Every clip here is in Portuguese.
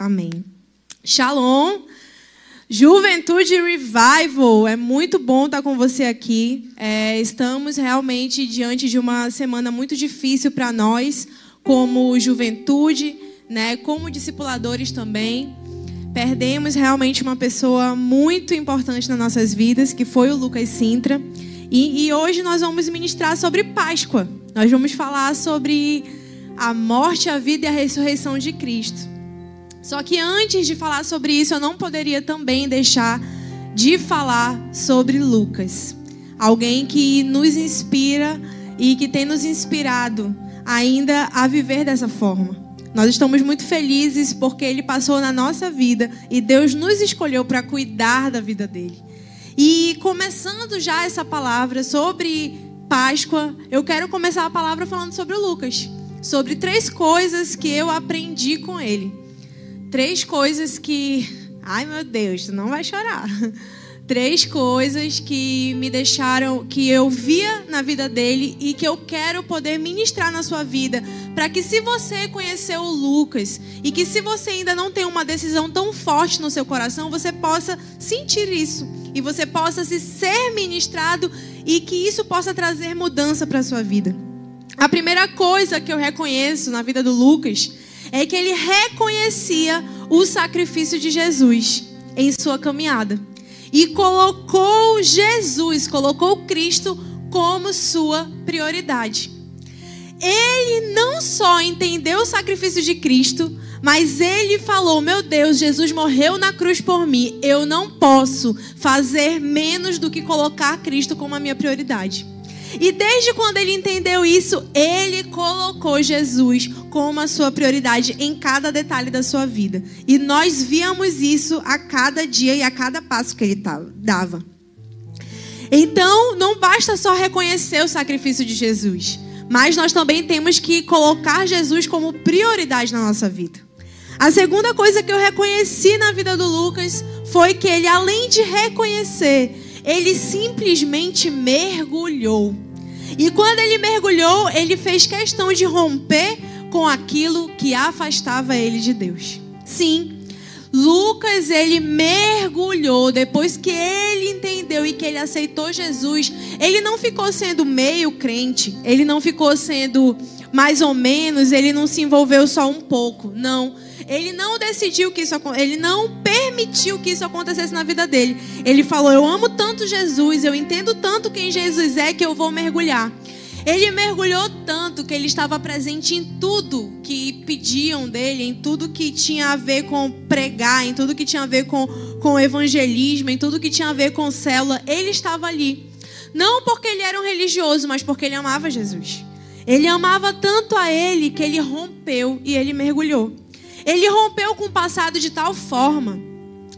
Amém. Shalom. Juventude Revival, é muito bom estar com você aqui. É, estamos realmente diante de uma semana muito difícil para nós, como juventude, né, como discipuladores também. Perdemos realmente uma pessoa muito importante nas nossas vidas, que foi o Lucas Sintra. E, e hoje nós vamos ministrar sobre Páscoa. Nós vamos falar sobre a morte, a vida e a ressurreição de Cristo. Só que antes de falar sobre isso, eu não poderia também deixar de falar sobre Lucas. Alguém que nos inspira e que tem nos inspirado ainda a viver dessa forma. Nós estamos muito felizes porque ele passou na nossa vida e Deus nos escolheu para cuidar da vida dele. E começando já essa palavra sobre Páscoa, eu quero começar a palavra falando sobre o Lucas, sobre três coisas que eu aprendi com ele. Três coisas que. Ai meu Deus, tu não vai chorar. Três coisas que me deixaram, que eu via na vida dele e que eu quero poder ministrar na sua vida. Para que, se você conheceu o Lucas e que, se você ainda não tem uma decisão tão forte no seu coração, você possa sentir isso e você possa se ser ministrado e que isso possa trazer mudança para a sua vida. A primeira coisa que eu reconheço na vida do Lucas é que ele reconhecia o sacrifício de Jesus em sua caminhada e colocou Jesus, colocou Cristo como sua prioridade. Ele não só entendeu o sacrifício de Cristo, mas ele falou: Meu Deus, Jesus morreu na cruz por mim. Eu não posso fazer menos do que colocar Cristo como a minha prioridade. E desde quando ele entendeu isso, ele colocou Jesus como a sua prioridade em cada detalhe da sua vida. E nós víamos isso a cada dia e a cada passo que ele dava. Então, não basta só reconhecer o sacrifício de Jesus, mas nós também temos que colocar Jesus como prioridade na nossa vida. A segunda coisa que eu reconheci na vida do Lucas foi que ele, além de reconhecer, ele simplesmente mergulhou. E quando ele mergulhou, ele fez questão de romper com aquilo que afastava ele de Deus. Sim, Lucas ele mergulhou depois que ele entendeu e que ele aceitou Jesus. Ele não ficou sendo meio crente, ele não ficou sendo mais ou menos, ele não se envolveu só um pouco. Não. Ele não decidiu que isso ele não permitiu que isso acontecesse na vida dele. Ele falou: "Eu amo tanto Jesus, eu entendo tanto quem Jesus é que eu vou mergulhar". Ele mergulhou tanto que ele estava presente em tudo que pediam dele, em tudo que tinha a ver com pregar, em tudo que tinha a ver com, com evangelismo, em tudo que tinha a ver com célula. Ele estava ali. Não porque ele era um religioso, mas porque ele amava Jesus. Ele amava tanto a ele que ele rompeu e ele mergulhou. Ele rompeu com o passado de tal forma,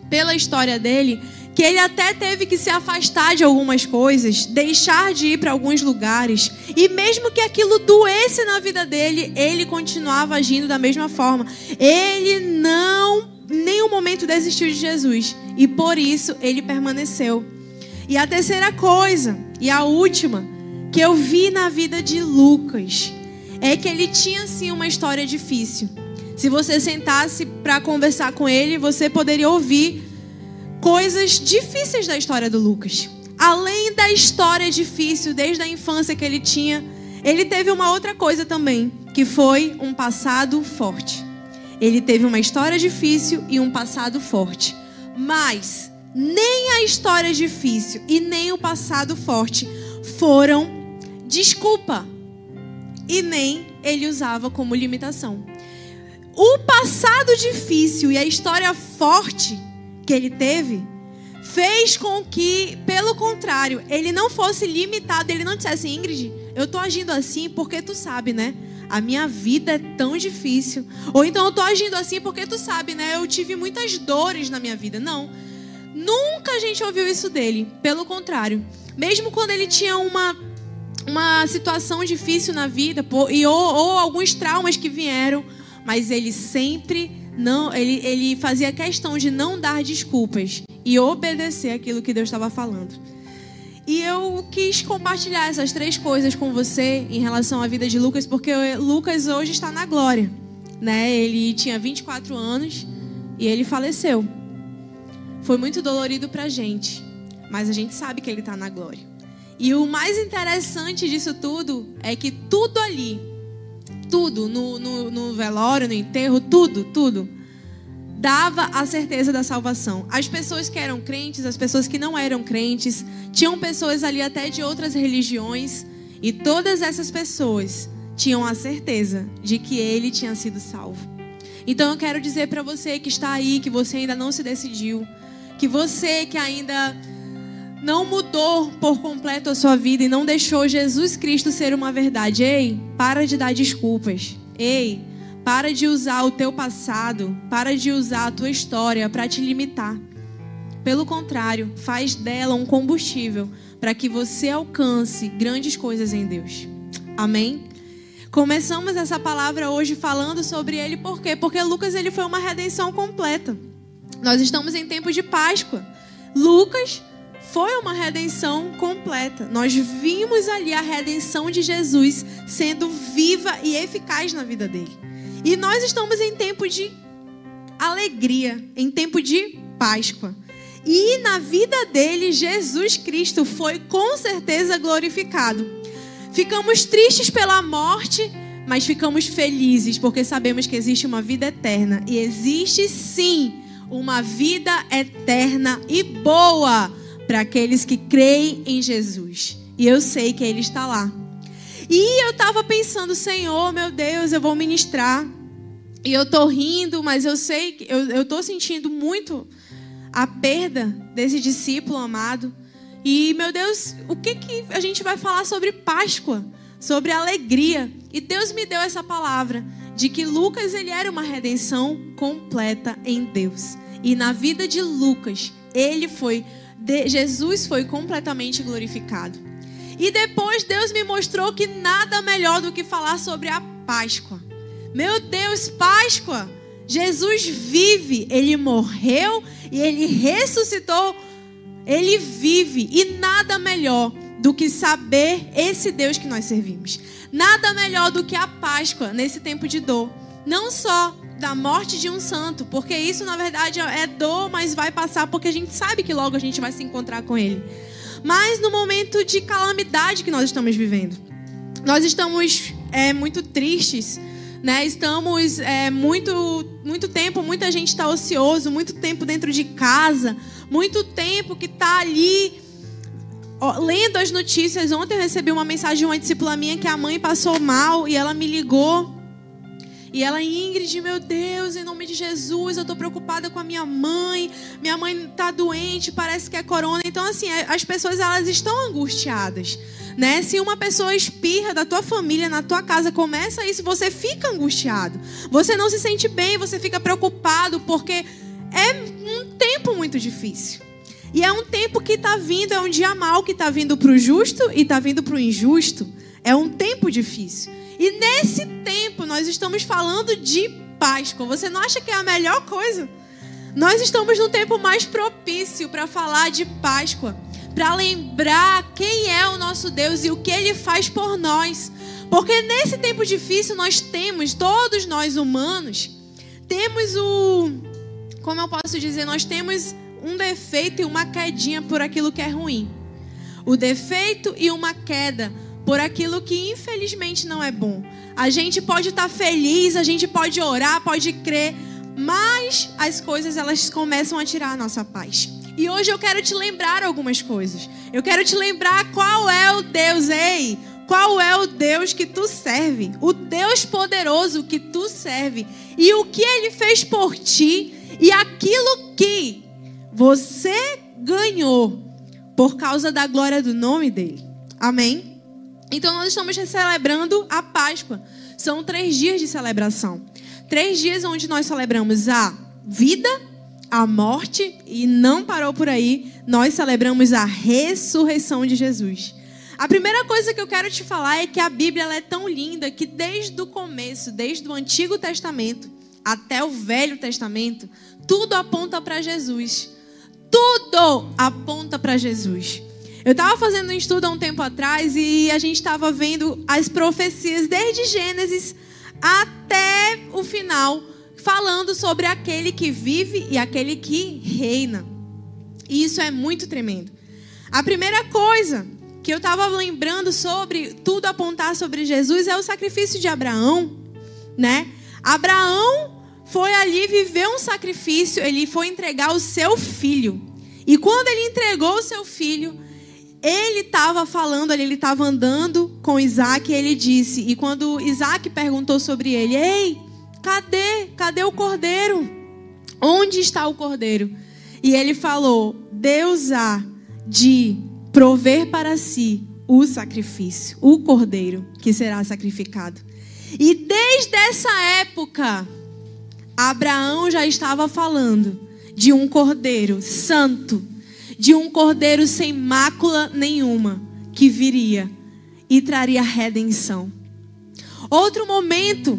pela história dele, que ele até teve que se afastar de algumas coisas, deixar de ir para alguns lugares, e mesmo que aquilo doesse na vida dele, ele continuava agindo da mesma forma. Ele não, nenhum momento desistiu de Jesus, e por isso ele permaneceu. E a terceira coisa, e a última, que eu vi na vida de Lucas, é que ele tinha sim uma história difícil. Se você sentasse para conversar com ele, você poderia ouvir coisas difíceis da história do Lucas. Além da história difícil desde a infância que ele tinha, ele teve uma outra coisa também, que foi um passado forte. Ele teve uma história difícil e um passado forte. Mas nem a história difícil e nem o passado forte foram desculpa. E nem ele usava como limitação. O passado difícil e a história forte que ele teve fez com que, pelo contrário, ele não fosse limitado, ele não dissesse, Ingrid, eu tô agindo assim porque tu sabe, né? A minha vida é tão difícil. Ou então eu tô agindo assim porque tu sabe, né? Eu tive muitas dores na minha vida. Não. Nunca a gente ouviu isso dele. Pelo contrário. Mesmo quando ele tinha uma, uma situação difícil na vida, e ou, ou alguns traumas que vieram, mas ele sempre não, ele, ele fazia questão de não dar desculpas e obedecer aquilo que Deus estava falando. E eu quis compartilhar essas três coisas com você em relação à vida de Lucas, porque Lucas hoje está na glória, né? Ele tinha 24 anos e ele faleceu. Foi muito dolorido para a gente, mas a gente sabe que ele está na glória. E o mais interessante disso tudo é que tudo ali, tudo, no, no, no velório, no enterro, tudo, tudo, dava a certeza da salvação. As pessoas que eram crentes, as pessoas que não eram crentes, tinham pessoas ali até de outras religiões, e todas essas pessoas tinham a certeza de que ele tinha sido salvo. Então eu quero dizer para você que está aí, que você ainda não se decidiu, que você que ainda não mudou por completo a sua vida e não deixou Jesus Cristo ser uma verdade, ei, para de dar desculpas. Ei, para de usar o teu passado, para de usar a tua história para te limitar. Pelo contrário, faz dela um combustível para que você alcance grandes coisas em Deus. Amém? Começamos essa palavra hoje falando sobre ele, por quê? Porque Lucas ele foi uma redenção completa. Nós estamos em tempo de Páscoa. Lucas foi uma redenção completa. Nós vimos ali a redenção de Jesus sendo viva e eficaz na vida dele. E nós estamos em tempo de alegria, em tempo de Páscoa. E na vida dele, Jesus Cristo foi com certeza glorificado. Ficamos tristes pela morte, mas ficamos felizes porque sabemos que existe uma vida eterna. E existe sim uma vida eterna e boa para aqueles que creem em Jesus. E eu sei que Ele está lá. E eu estava pensando, Senhor, meu Deus, eu vou ministrar. E eu estou rindo, mas eu sei que eu estou sentindo muito a perda desse discípulo amado. E, meu Deus, o que, que a gente vai falar sobre Páscoa? Sobre alegria. E Deus me deu essa palavra de que Lucas ele era uma redenção completa em Deus. E na vida de Lucas, ele foi de, Jesus foi completamente glorificado. E depois Deus me mostrou que nada melhor do que falar sobre a Páscoa. Meu Deus, Páscoa! Jesus vive, ele morreu e ele ressuscitou. Ele vive e nada melhor do que saber esse Deus que nós servimos. Nada melhor do que a Páscoa nesse tempo de dor. Não só da morte de um santo, porque isso na verdade é dor, mas vai passar porque a gente sabe que logo a gente vai se encontrar com ele. Mas no momento de calamidade que nós estamos vivendo, nós estamos é, muito tristes, né? Estamos é, muito, muito tempo, muita gente está ocioso, muito tempo dentro de casa, muito tempo que está ali lendo as notícias. Ontem eu recebi uma mensagem de uma discípula minha que a mãe passou mal e ela me ligou e ela, Ingrid, meu Deus, em nome de Jesus, eu estou preocupada com a minha mãe. Minha mãe está doente, parece que é corona. Então, assim, é, as pessoas elas estão angustiadas. Né? Se uma pessoa espirra da tua família, na tua casa, começa isso, você fica angustiado. Você não se sente bem, você fica preocupado, porque é um tempo muito difícil. E é um tempo que está vindo, é um dia mal que está vindo para o justo e está vindo para o injusto. É um tempo difícil. E nesse tempo nós estamos falando de Páscoa. Você não acha que é a melhor coisa? Nós estamos no tempo mais propício para falar de Páscoa, para lembrar quem é o nosso Deus e o que ele faz por nós. Porque nesse tempo difícil nós temos, todos nós humanos, temos o. Como eu posso dizer? Nós temos um defeito e uma quedinha por aquilo que é ruim. O defeito e uma queda por aquilo que infelizmente não é bom. A gente pode estar feliz, a gente pode orar, pode crer, mas as coisas elas começam a tirar a nossa paz. E hoje eu quero te lembrar algumas coisas. Eu quero te lembrar qual é o Deus, ei, qual é o Deus que tu serve, o Deus poderoso que tu serve e o que ele fez por ti e aquilo que você ganhou por causa da glória do nome dele. Amém? Então, nós estamos celebrando a Páscoa. São três dias de celebração. Três dias onde nós celebramos a vida, a morte e não parou por aí. Nós celebramos a ressurreição de Jesus. A primeira coisa que eu quero te falar é que a Bíblia é tão linda que desde o começo, desde o Antigo Testamento até o Velho Testamento, tudo aponta para Jesus. Tudo aponta para Jesus. Eu estava fazendo um estudo há um tempo atrás e a gente estava vendo as profecias desde Gênesis até o final, falando sobre aquele que vive e aquele que reina. E isso é muito tremendo. A primeira coisa que eu estava lembrando sobre tudo apontar sobre Jesus é o sacrifício de Abraão, né? Abraão foi ali viver um sacrifício, ele foi entregar o seu filho. E quando ele entregou o seu filho, ele estava falando ali, ele estava andando com Isaac e ele disse, e quando Isaac perguntou sobre ele, ei, cadê? Cadê o cordeiro? Onde está o cordeiro? E ele falou, Deus há de prover para si o sacrifício, o cordeiro que será sacrificado. E desde essa época, Abraão já estava falando de um cordeiro santo, de um cordeiro sem mácula nenhuma, que viria e traria redenção. Outro momento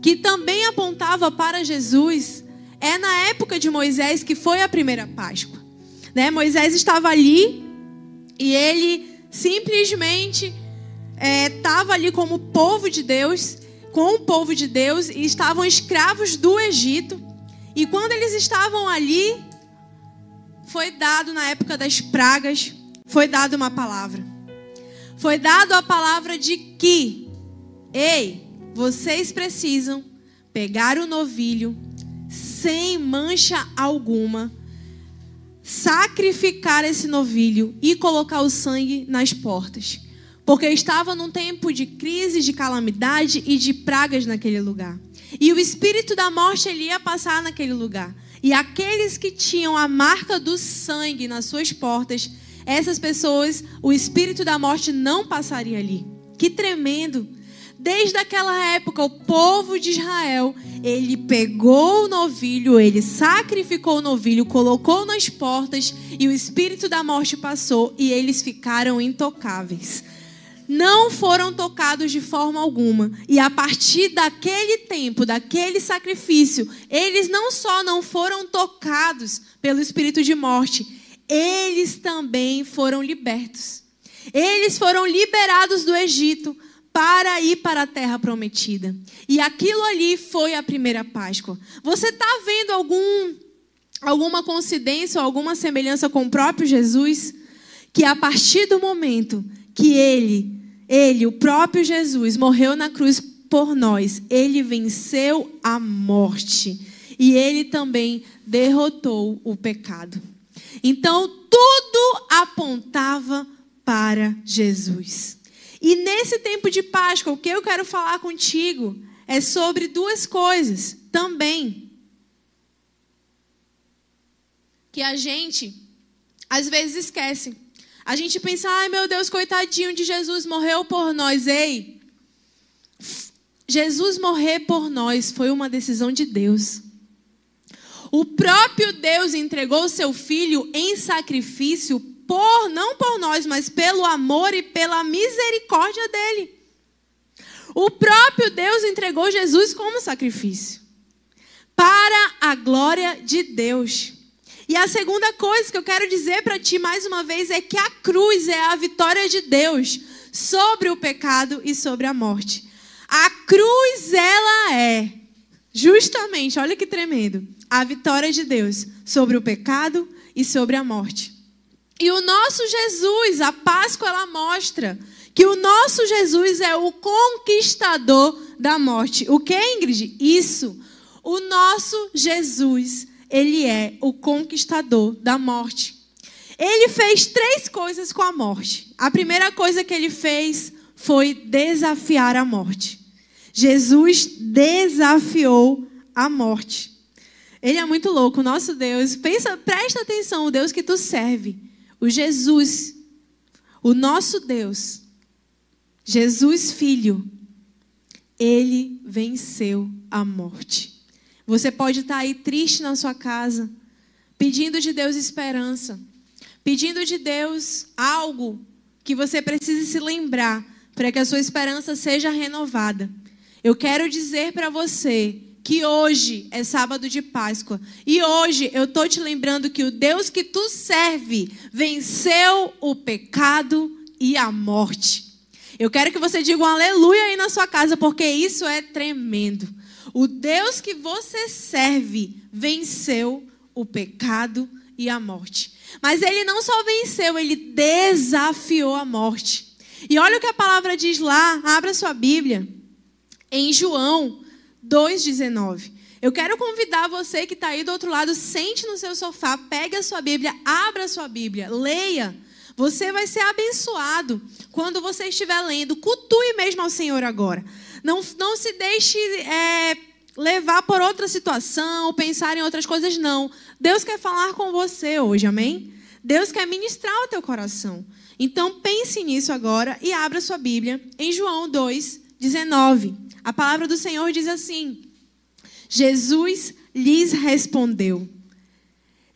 que também apontava para Jesus é na época de Moisés, que foi a primeira Páscoa. Né? Moisés estava ali e ele simplesmente estava é, ali como povo de Deus, com o povo de Deus, e estavam escravos do Egito. E quando eles estavam ali, foi dado na época das pragas, foi dado uma palavra. Foi dado a palavra de que, ei, vocês precisam pegar o novilho sem mancha alguma, sacrificar esse novilho e colocar o sangue nas portas. Porque estava num tempo de crise, de calamidade e de pragas naquele lugar. E o espírito da morte ele ia passar naquele lugar. E aqueles que tinham a marca do sangue nas suas portas, essas pessoas, o espírito da morte não passaria ali. Que tremendo! Desde aquela época, o povo de Israel, ele pegou o novilho, ele sacrificou o novilho, colocou nas portas e o espírito da morte passou e eles ficaram intocáveis não foram tocados de forma alguma. E a partir daquele tempo, daquele sacrifício, eles não só não foram tocados pelo espírito de morte, eles também foram libertos. Eles foram liberados do Egito para ir para a terra prometida. E aquilo ali foi a primeira Páscoa. Você está vendo algum, alguma coincidência ou alguma semelhança com o próprio Jesus? Que a partir do momento que ele ele, o próprio Jesus, morreu na cruz por nós. Ele venceu a morte. E ele também derrotou o pecado. Então, tudo apontava para Jesus. E nesse tempo de Páscoa, o que eu quero falar contigo é sobre duas coisas também. Que a gente, às vezes, esquece. A gente pensa, ai meu Deus, coitadinho de Jesus, morreu por nós. Ei, Jesus morrer por nós foi uma decisão de Deus. O próprio Deus entregou seu filho em sacrifício por não por nós, mas pelo amor e pela misericórdia dele. O próprio Deus entregou Jesus como sacrifício para a glória de Deus. E a segunda coisa que eu quero dizer para ti mais uma vez é que a cruz é a vitória de Deus sobre o pecado e sobre a morte. A cruz, ela é, justamente, olha que tremendo, a vitória de Deus sobre o pecado e sobre a morte. E o nosso Jesus, a Páscoa, ela mostra que o nosso Jesus é o conquistador da morte. O que, Ingrid? Isso. O nosso Jesus ele é o conquistador da morte. Ele fez três coisas com a morte. A primeira coisa que ele fez foi desafiar a morte. Jesus desafiou a morte. Ele é muito louco, nosso Deus. Pensa, presta atenção, o Deus que tu serve, o Jesus, o nosso Deus, Jesus Filho, ele venceu a morte. Você pode estar aí triste na sua casa, pedindo de Deus esperança, pedindo de Deus algo que você precise se lembrar para que a sua esperança seja renovada. Eu quero dizer para você que hoje é sábado de Páscoa e hoje eu tô te lembrando que o Deus que tu serve venceu o pecado e a morte. Eu quero que você diga um aleluia aí na sua casa porque isso é tremendo. O Deus que você serve venceu o pecado e a morte. Mas ele não só venceu, ele desafiou a morte. E olha o que a palavra diz lá, abra sua Bíblia, em João 2,19. Eu quero convidar você que está aí do outro lado, sente no seu sofá, pegue a sua Bíblia, abra a sua Bíblia, leia. Você vai ser abençoado quando você estiver lendo. Cultue mesmo ao Senhor agora. Não, não se deixe é, levar por outra situação, pensar em outras coisas, não. Deus quer falar com você hoje, amém? Deus quer ministrar o teu coração. Então pense nisso agora e abra sua Bíblia em João 2, 19. A palavra do Senhor diz assim: Jesus lhes respondeu: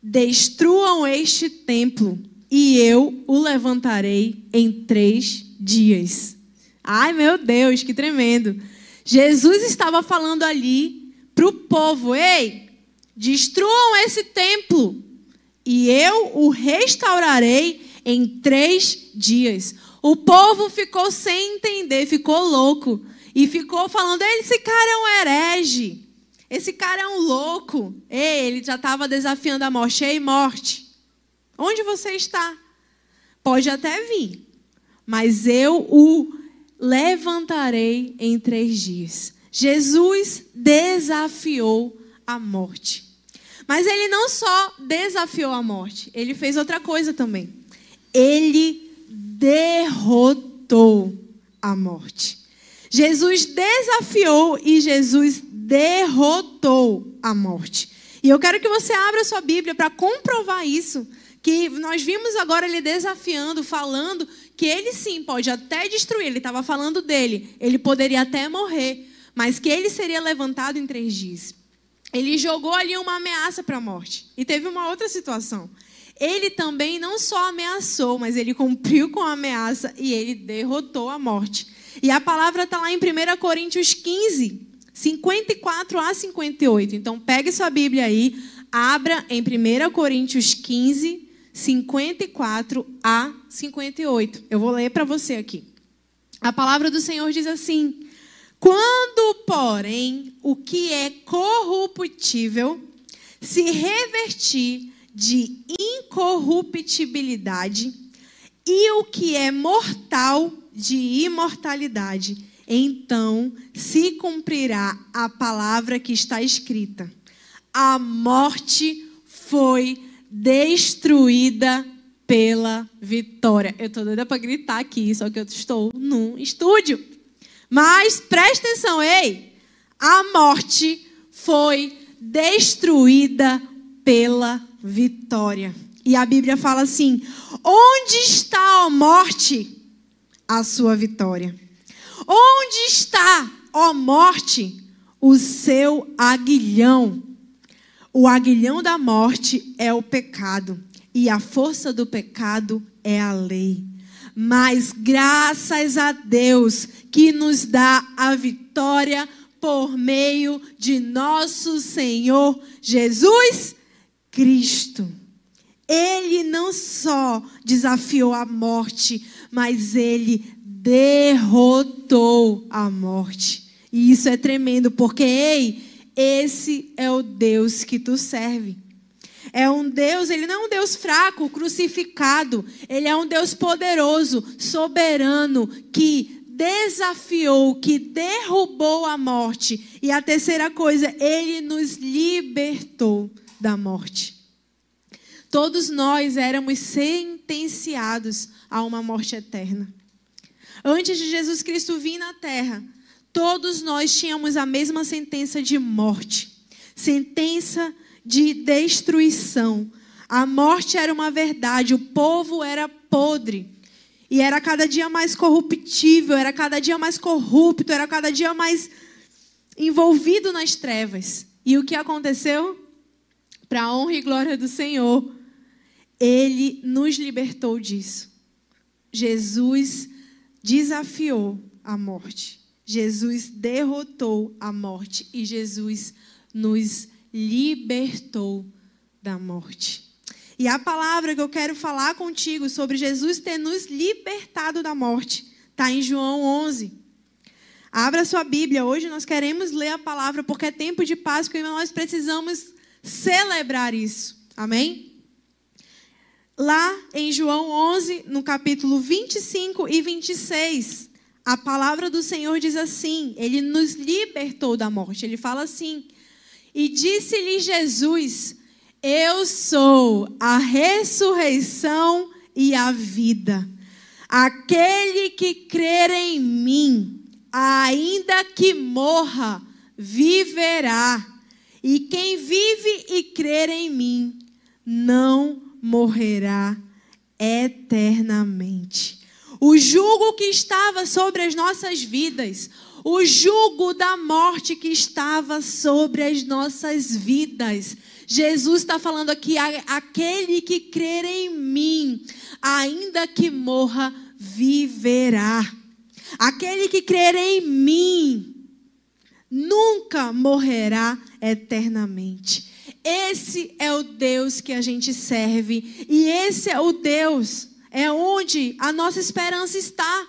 Destruam este templo e eu o levantarei em três dias. Ai, meu Deus, que tremendo. Jesus estava falando ali para o povo: Ei, destruam esse templo e eu o restaurarei em três dias. O povo ficou sem entender, ficou louco e ficou falando: esse cara é um herege, esse cara é um louco. Ei, ele já estava desafiando a morte. Ei, morte, onde você está? Pode até vir, mas eu o levantarei em três dias. Jesus desafiou a morte. Mas ele não só desafiou a morte, ele fez outra coisa também. Ele derrotou a morte. Jesus desafiou e Jesus derrotou a morte. E eu quero que você abra sua Bíblia para comprovar isso. Que nós vimos agora ele desafiando, falando que ele sim pode até destruir. Ele estava falando dele. Ele poderia até morrer. Mas que ele seria levantado em três dias. Ele jogou ali uma ameaça para a morte. E teve uma outra situação. Ele também não só ameaçou, mas ele cumpriu com a ameaça e ele derrotou a morte. E a palavra está lá em 1 Coríntios 15, 54 a 58. Então, pegue sua Bíblia aí, abra em 1 Coríntios 15, 54 a 58. Eu vou ler para você aqui. A palavra do Senhor diz assim: quando, porém, o que é corruptível se revertir de incorruptibilidade e o que é mortal de imortalidade, então se cumprirá a palavra que está escrita: a morte foi destruída pela vitória. Eu estou doida para gritar aqui, só que eu estou num estúdio. Mas preste atenção, ei! A morte foi destruída pela vitória. E a Bíblia fala assim: onde está a morte? A sua vitória. Onde está, ó morte, o seu aguilhão? O aguilhão da morte é o pecado, e a força do pecado é a lei. Mas graças a Deus que nos dá a vitória por meio de nosso Senhor Jesus Cristo. Ele não só desafiou a morte, mas ele derrotou a morte. E isso é tremendo, porque, ei, esse é o Deus que tu serve. É um Deus, ele não é um Deus fraco, crucificado. Ele é um Deus poderoso, soberano, que desafiou, que derrubou a morte. E a terceira coisa, ele nos libertou da morte. Todos nós éramos sentenciados a uma morte eterna. Antes de Jesus Cristo vir na terra, todos nós tínhamos a mesma sentença de morte. Sentença de destruição. A morte era uma verdade, o povo era podre. E era cada dia mais corruptível, era cada dia mais corrupto, era cada dia mais envolvido nas trevas. E o que aconteceu? Para a honra e glória do Senhor, Ele nos libertou disso. Jesus desafiou a morte. Jesus derrotou a morte e Jesus nos libertou da morte. E a palavra que eu quero falar contigo sobre Jesus ter nos libertado da morte está em João 11. Abra sua Bíblia. Hoje nós queremos ler a palavra porque é tempo de Páscoa e nós precisamos celebrar isso. Amém? Lá em João 11, no capítulo 25 e 26, a palavra do Senhor diz assim: Ele nos libertou da morte. Ele fala assim: E disse-lhe Jesus: Eu sou a ressurreição e a vida. Aquele que crer em mim, ainda que morra, viverá. E quem vive e crer em mim, não morrerá eternamente. O jugo que estava sobre as nossas vidas, o jugo da morte que estava sobre as nossas vidas. Jesus está falando aqui: aquele que crer em mim, ainda que morra, viverá. Aquele que crer em mim nunca morrerá eternamente. Esse é o Deus que a gente serve e esse é o Deus é onde a nossa esperança está.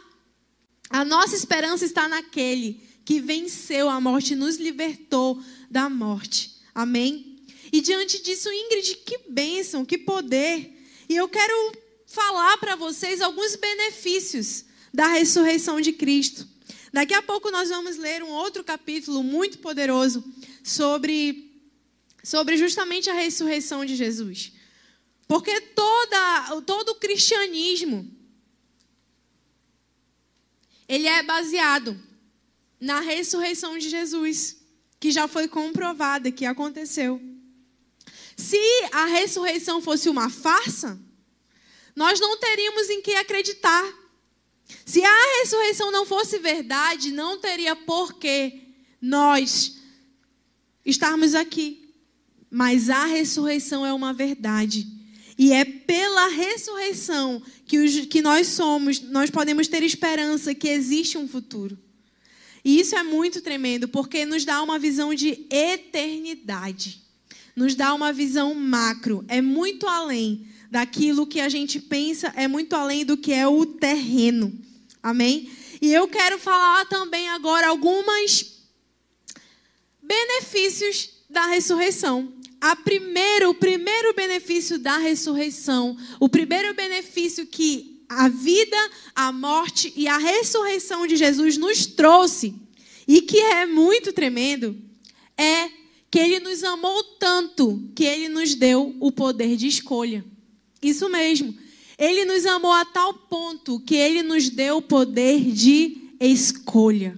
A nossa esperança está naquele que venceu a morte e nos libertou da morte. Amém? E diante disso, Ingrid, que bênção, que poder. E eu quero falar para vocês alguns benefícios da ressurreição de Cristo. Daqui a pouco nós vamos ler um outro capítulo muito poderoso sobre, sobre justamente a ressurreição de Jesus. Porque toda, todo o cristianismo ele é baseado na ressurreição de Jesus, que já foi comprovada, que aconteceu. Se a ressurreição fosse uma farsa, nós não teríamos em que acreditar. Se a ressurreição não fosse verdade, não teria por que nós estarmos aqui. Mas a ressurreição é uma verdade. E é pela ressurreição que, os, que nós somos, nós podemos ter esperança que existe um futuro. E isso é muito tremendo, porque nos dá uma visão de eternidade. Nos dá uma visão macro. É muito além daquilo que a gente pensa, é muito além do que é o terreno. Amém? E eu quero falar também agora alguns benefícios da ressurreição. A primeiro, o primeiro benefício da ressurreição, o primeiro benefício que a vida, a morte e a ressurreição de Jesus nos trouxe, e que é muito tremendo, é que ele nos amou tanto que ele nos deu o poder de escolha. Isso mesmo. Ele nos amou a tal ponto que ele nos deu o poder de escolha.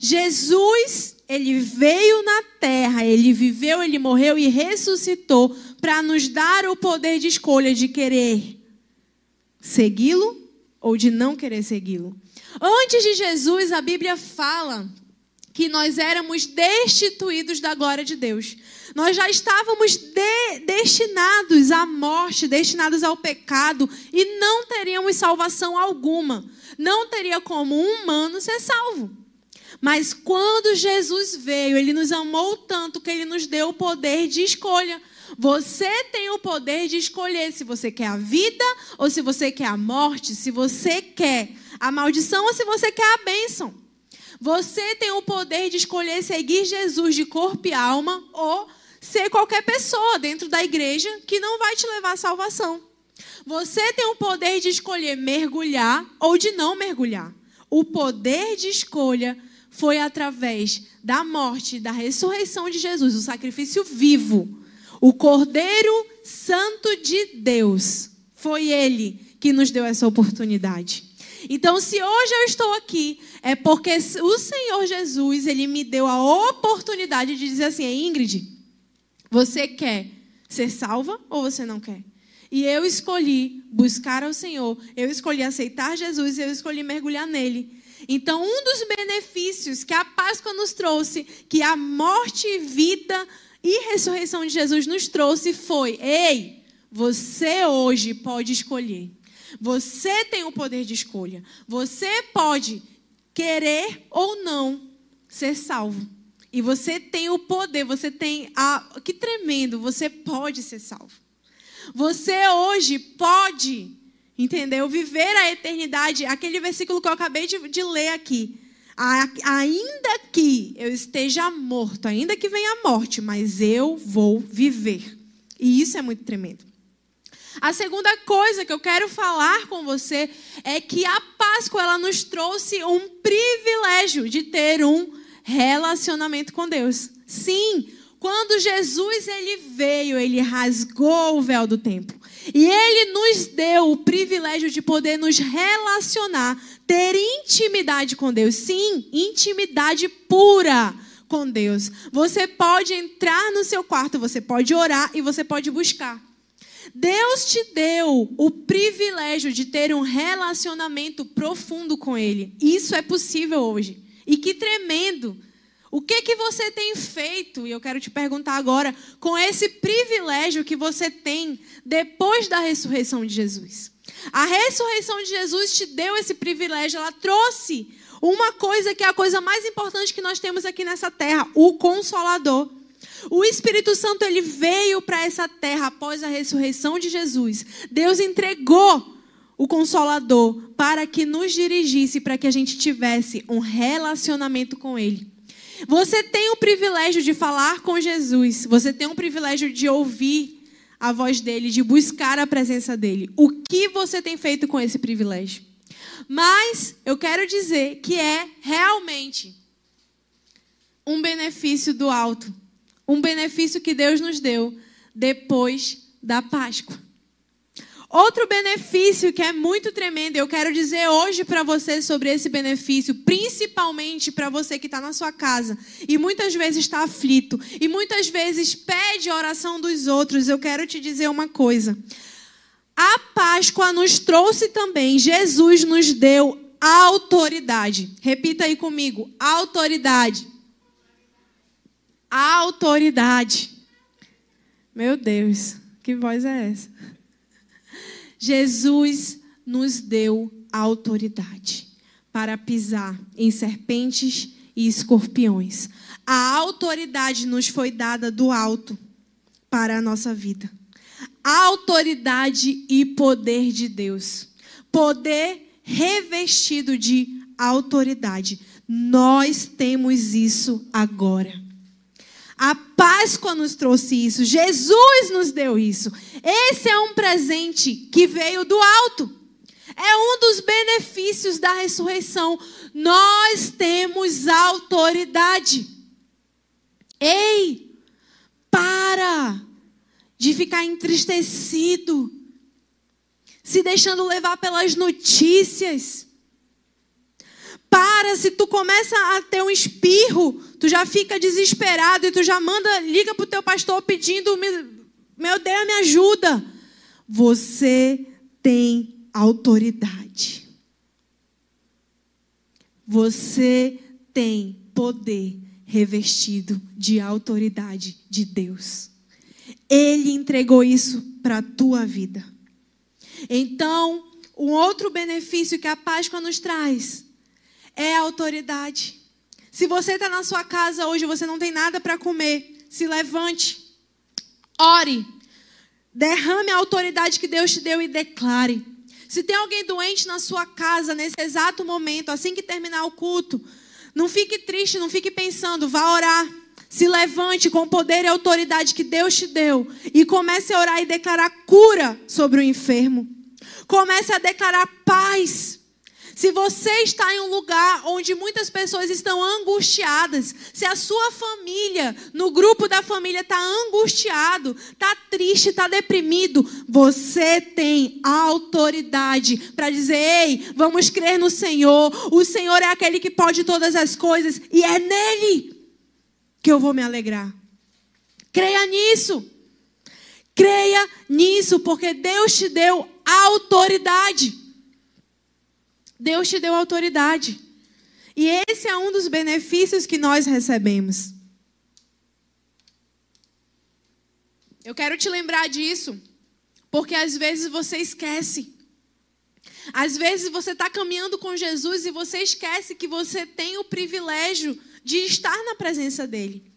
Jesus, ele veio na terra, ele viveu, ele morreu e ressuscitou para nos dar o poder de escolha de querer segui-lo ou de não querer segui-lo. Antes de Jesus, a Bíblia fala que nós éramos destituídos da glória de Deus. Nós já estávamos de, destinados à morte, destinados ao pecado e não teríamos salvação alguma. Não teria como um humano ser salvo. Mas quando Jesus veio, ele nos amou tanto que ele nos deu o poder de escolha. Você tem o poder de escolher se você quer a vida ou se você quer a morte, se você quer a maldição ou se você quer a bênção. Você tem o poder de escolher seguir Jesus de corpo e alma ou ser qualquer pessoa dentro da igreja que não vai te levar à salvação. Você tem o poder de escolher mergulhar ou de não mergulhar. O poder de escolha foi através da morte, da ressurreição de Jesus, o sacrifício vivo. O Cordeiro Santo de Deus. Foi ele que nos deu essa oportunidade. Então, se hoje eu estou aqui, é porque o Senhor Jesus, ele me deu a oportunidade de dizer assim: Ingrid, você quer ser salva ou você não quer? E eu escolhi buscar ao Senhor, eu escolhi aceitar Jesus, eu escolhi mergulhar nele. Então, um dos benefícios que a Páscoa nos trouxe, que a morte, vida e ressurreição de Jesus nos trouxe foi: ei, você hoje pode escolher. Você tem o poder de escolha. Você pode querer ou não ser salvo. E você tem o poder, você tem a. Que tremendo, você pode ser salvo. Você hoje pode, entendeu? Viver a eternidade. Aquele versículo que eu acabei de, de ler aqui. Ainda que eu esteja morto, ainda que venha a morte, mas eu vou viver. E isso é muito tremendo. A segunda coisa que eu quero falar com você é que a Páscoa ela nos trouxe um privilégio de ter um relacionamento com Deus. Sim, quando Jesus ele veio, ele rasgou o véu do templo. E ele nos deu o privilégio de poder nos relacionar, ter intimidade com Deus. Sim, intimidade pura com Deus. Você pode entrar no seu quarto, você pode orar e você pode buscar. Deus te deu o privilégio de ter um relacionamento profundo com Ele. Isso é possível hoje. E que tremendo! O que que você tem feito? E eu quero te perguntar agora, com esse privilégio que você tem depois da ressurreição de Jesus. A ressurreição de Jesus te deu esse privilégio, ela trouxe uma coisa que é a coisa mais importante que nós temos aqui nessa terra, o consolador. O Espírito Santo ele veio para essa terra após a ressurreição de Jesus. Deus entregou o consolador para que nos dirigisse, para que a gente tivesse um relacionamento com ele. Você tem o privilégio de falar com Jesus, você tem o privilégio de ouvir a voz dele, de buscar a presença dele. O que você tem feito com esse privilégio? Mas eu quero dizer que é realmente um benefício do alto, um benefício que Deus nos deu depois da Páscoa. Outro benefício que é muito tremendo, eu quero dizer hoje para você sobre esse benefício, principalmente para você que está na sua casa e muitas vezes está aflito e muitas vezes pede a oração dos outros. Eu quero te dizer uma coisa. A Páscoa nos trouxe também, Jesus nos deu autoridade. Repita aí comigo: autoridade. Autoridade. Meu Deus, que voz é essa? Jesus nos deu autoridade para pisar em serpentes e escorpiões. A autoridade nos foi dada do alto para a nossa vida. Autoridade e poder de Deus. Poder revestido de autoridade. Nós temos isso agora. A Páscoa nos trouxe isso. Jesus nos deu isso. Esse é um presente que veio do alto. É um dos benefícios da ressurreição. Nós temos autoridade. Ei, para de ficar entristecido, se deixando levar pelas notícias. Para, se tu começa a ter um espirro, tu já fica desesperado e tu já manda, liga para o teu pastor pedindo, meu Deus, me ajuda. Você tem autoridade. Você tem poder revestido de autoridade de Deus. Ele entregou isso para a tua vida. Então, um outro benefício que a Páscoa nos traz é a autoridade. Se você está na sua casa hoje você não tem nada para comer, se levante, ore, derrame a autoridade que Deus te deu e declare. Se tem alguém doente na sua casa nesse exato momento, assim que terminar o culto, não fique triste, não fique pensando, vá orar. Se levante com o poder e autoridade que Deus te deu e comece a orar e declarar cura sobre o enfermo. Comece a declarar paz se você está em um lugar onde muitas pessoas estão angustiadas, se a sua família, no grupo da família, está angustiado, está triste, está deprimido, você tem autoridade para dizer: ei, vamos crer no Senhor. O Senhor é aquele que pode todas as coisas e é nele que eu vou me alegrar. Creia nisso. Creia nisso, porque Deus te deu autoridade. Deus te deu autoridade. E esse é um dos benefícios que nós recebemos. Eu quero te lembrar disso, porque às vezes você esquece. Às vezes você está caminhando com Jesus e você esquece que você tem o privilégio de estar na presença dEle.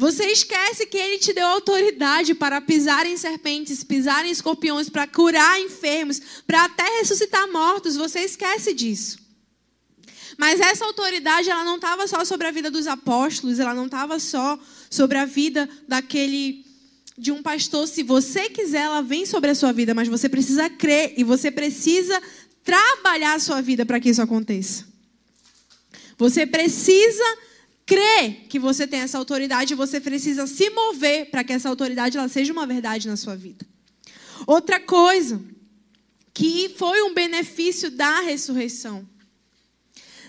Você esquece que ele te deu autoridade para pisar em serpentes, pisar em escorpiões, para curar enfermos, para até ressuscitar mortos. Você esquece disso. Mas essa autoridade, ela não estava só sobre a vida dos apóstolos, ela não estava só sobre a vida daquele de um pastor. Se você quiser, ela vem sobre a sua vida, mas você precisa crer e você precisa trabalhar a sua vida para que isso aconteça. Você precisa crer que você tem essa autoridade você precisa se mover para que essa autoridade ela seja uma verdade na sua vida. Outra coisa que foi um benefício da ressurreição.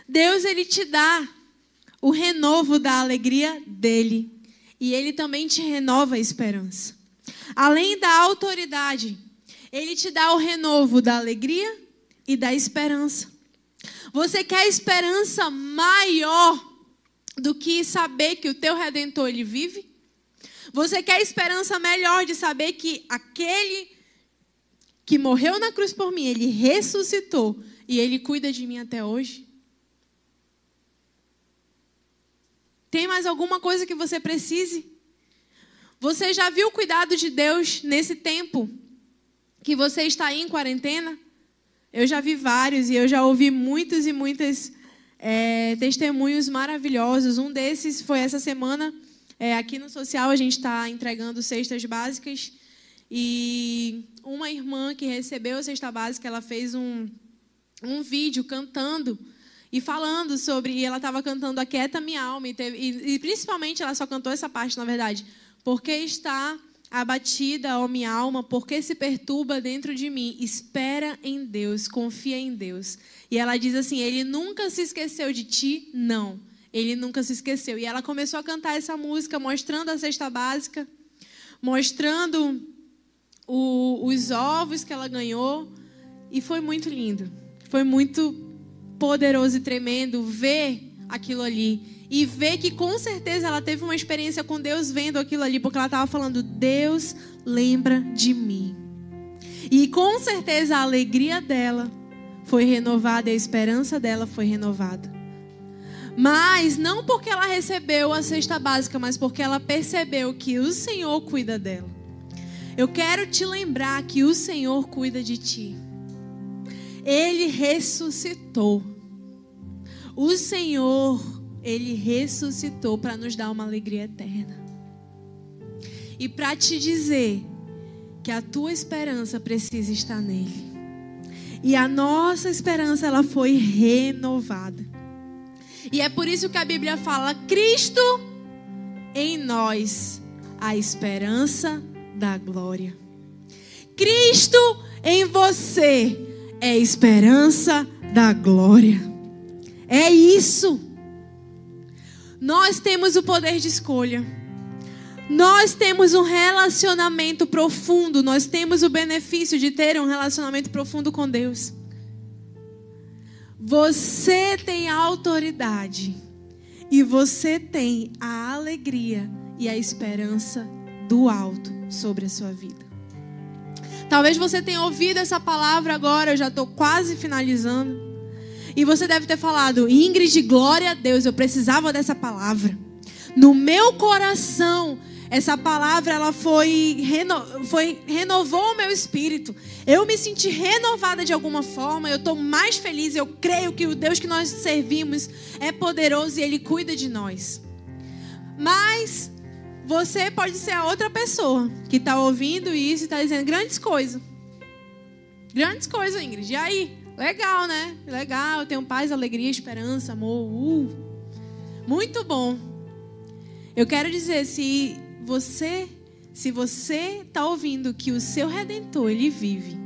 Deus ele te dá o renovo da alegria dele e ele também te renova a esperança. Além da autoridade, ele te dá o renovo da alegria e da esperança. Você quer esperança maior do que saber que o teu redentor ele vive? Você quer esperança melhor de saber que aquele que morreu na cruz por mim, ele ressuscitou e ele cuida de mim até hoje? Tem mais alguma coisa que você precise? Você já viu o cuidado de Deus nesse tempo que você está aí em quarentena? Eu já vi vários e eu já ouvi muitos e muitas é, testemunhos maravilhosos. Um desses foi essa semana, é, aqui no social, a gente está entregando cestas básicas. E uma irmã que recebeu a cesta básica, ela fez um, um vídeo cantando e falando sobre. E ela estava cantando Aquieta Minha Alma. E, teve, e, e, principalmente ela só cantou essa parte, na verdade. Porque está abatida, ó minha alma, porque se perturba dentro de mim. Espera em Deus, confia em Deus. E ela diz assim: Ele nunca se esqueceu de ti? Não. Ele nunca se esqueceu. E ela começou a cantar essa música, mostrando a cesta básica, mostrando o, os ovos que ela ganhou. E foi muito lindo. Foi muito poderoso e tremendo ver aquilo ali. E ver que com certeza ela teve uma experiência com Deus vendo aquilo ali, porque ela estava falando: Deus lembra de mim. E com certeza a alegria dela foi renovada a esperança dela foi renovada. Mas não porque ela recebeu a cesta básica, mas porque ela percebeu que o Senhor cuida dela. Eu quero te lembrar que o Senhor cuida de ti. Ele ressuscitou. O Senhor, ele ressuscitou para nos dar uma alegria eterna. E para te dizer que a tua esperança precisa estar nele. E a nossa esperança ela foi renovada. E é por isso que a Bíblia fala: Cristo em nós, a esperança da glória. Cristo em você é a esperança da glória. É isso. Nós temos o poder de escolha. Nós temos um relacionamento profundo, nós temos o benefício de ter um relacionamento profundo com Deus. Você tem a autoridade e você tem a alegria e a esperança do alto sobre a sua vida. Talvez você tenha ouvido essa palavra agora, eu já estou quase finalizando. E você deve ter falado, Ingrid, glória a Deus, eu precisava dessa palavra. No meu coração, essa palavra ela foi, reno, foi renovou o meu espírito. Eu me senti renovada de alguma forma. Eu estou mais feliz. Eu creio que o Deus que nós servimos é poderoso e Ele cuida de nós. Mas você pode ser a outra pessoa que está ouvindo isso e está dizendo grandes coisas. Grandes coisas, Ingrid. E aí? Legal, né? Legal, eu tenho paz, alegria, esperança, amor. Uh. Muito bom. Eu quero dizer, se você, se você está ouvindo que o seu redentor ele vive,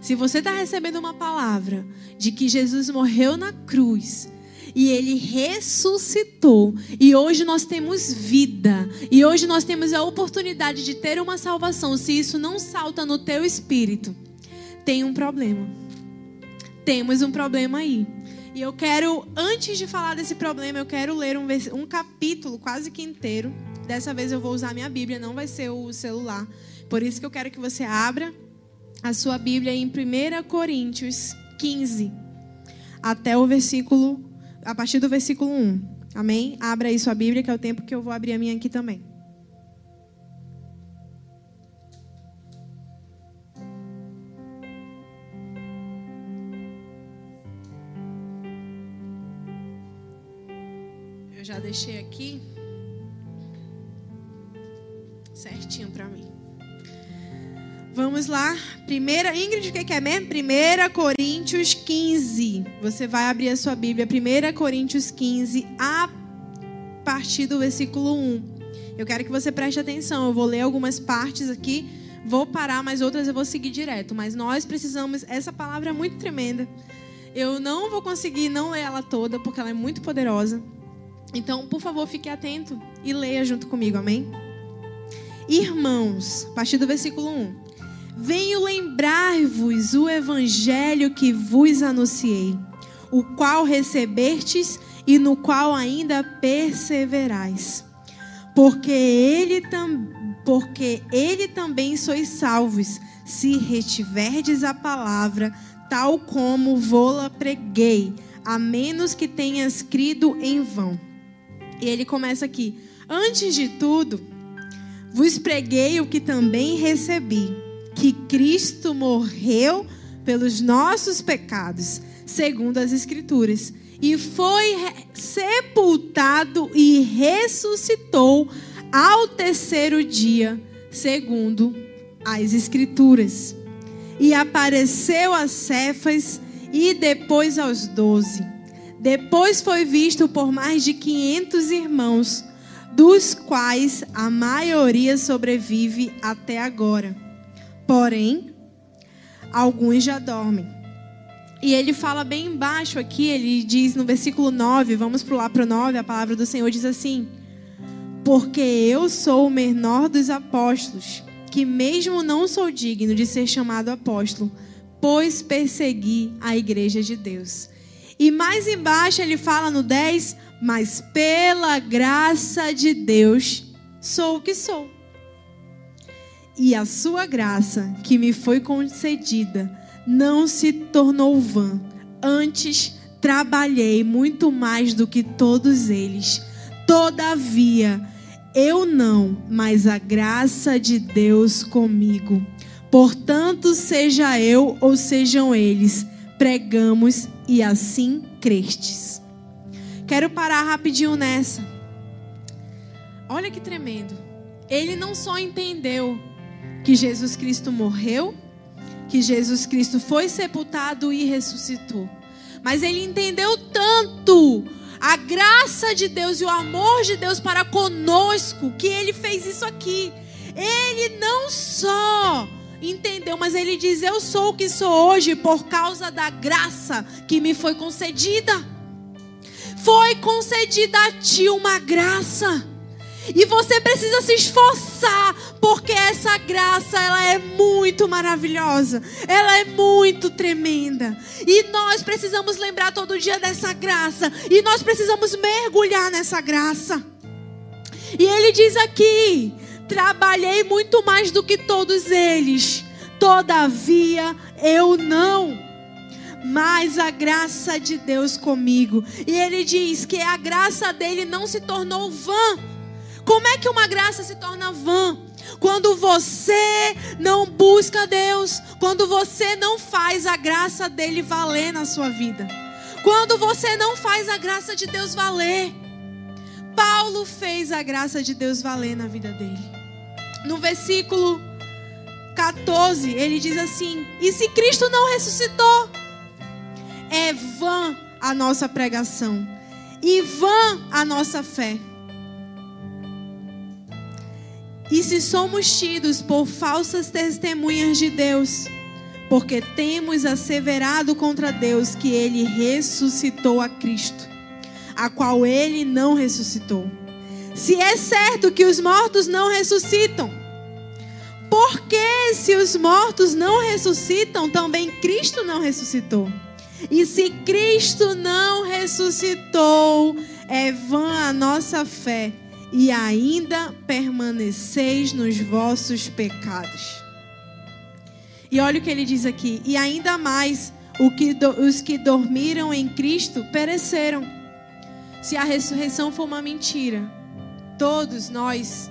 se você está recebendo uma palavra de que Jesus morreu na cruz e ele ressuscitou e hoje nós temos vida e hoje nós temos a oportunidade de ter uma salvação, se isso não salta no teu espírito, tem um problema temos um problema aí. E eu quero, antes de falar desse problema, eu quero ler um, um capítulo quase que inteiro. Dessa vez eu vou usar minha Bíblia, não vai ser o celular. Por isso que eu quero que você abra a sua Bíblia em 1 Coríntios 15, até o versículo, a partir do versículo 1. Amém? Abra aí sua Bíblia, que é o tempo que eu vou abrir a minha aqui também. Deixei aqui certinho para mim. Vamos lá. Primeira, Ingrid, o que é mesmo? 1 Coríntios 15. Você vai abrir a sua Bíblia, 1 Coríntios 15, a partir do versículo 1. Eu quero que você preste atenção. Eu vou ler algumas partes aqui, vou parar, mas outras eu vou seguir direto. Mas nós precisamos. Essa palavra é muito tremenda. Eu não vou conseguir não ler ela toda, porque ela é muito poderosa. Então, por favor, fique atento e leia junto comigo, amém? Irmãos, a partir do versículo 1. Venho lembrar-vos o evangelho que vos anunciei, o qual recebestes e no qual ainda perseverais. Porque ele, tam, porque ele também sois salvos, se retiverdes a palavra, tal como vô-la preguei, a menos que tenhas crido em vão. E ele começa aqui: Antes de tudo, vos preguei o que também recebi, que Cristo morreu pelos nossos pecados, segundo as Escrituras, e foi sepultado e ressuscitou ao terceiro dia, segundo as Escrituras. E apareceu a Cefas e depois aos doze. Depois foi visto por mais de 500 irmãos, dos quais a maioria sobrevive até agora. Porém, alguns já dormem. E ele fala bem embaixo aqui, ele diz no versículo 9, vamos pular para o 9, a palavra do Senhor diz assim: Porque eu sou o menor dos apóstolos, que mesmo não sou digno de ser chamado apóstolo, pois persegui a igreja de Deus. E mais embaixo ele fala no 10: Mas pela graça de Deus sou o que sou. E a sua graça que me foi concedida não se tornou vã. Antes trabalhei muito mais do que todos eles. Todavia, eu não, mas a graça de Deus comigo. Portanto, seja eu ou sejam eles, pregamos e assim crestes. Quero parar rapidinho nessa. Olha que tremendo. Ele não só entendeu que Jesus Cristo morreu, que Jesus Cristo foi sepultado e ressuscitou, mas ele entendeu tanto a graça de Deus e o amor de Deus para conosco que ele fez isso aqui. Ele não só entendeu, mas ele diz: Eu sou o que sou hoje por causa da graça que me foi concedida. Foi concedida a ti uma graça. E você precisa se esforçar, porque essa graça, ela é muito maravilhosa. Ela é muito tremenda. E nós precisamos lembrar todo dia dessa graça, e nós precisamos mergulhar nessa graça. E ele diz aqui: Trabalhei muito mais do que todos eles, todavia eu não. Mas a graça de Deus comigo. E ele diz que a graça dele não se tornou vã. Como é que uma graça se torna vã? Quando você não busca Deus, quando você não faz a graça dele valer na sua vida, quando você não faz a graça de Deus valer. Paulo fez a graça de Deus valer na vida dele no versículo 14, ele diz assim: E se Cristo não ressuscitou, é vã a nossa pregação e vã a nossa fé. E se somos tidos por falsas testemunhas de Deus, porque temos asseverado contra Deus que ele ressuscitou a Cristo, a qual ele não ressuscitou. Se é certo que os mortos não ressuscitam, porque se os mortos não ressuscitam, também Cristo não ressuscitou. E se Cristo não ressuscitou, é vã a nossa fé e ainda permaneceis nos vossos pecados. E olha o que ele diz aqui: e ainda mais, que os que dormiram em Cristo pereceram. Se a ressurreição for uma mentira, todos nós,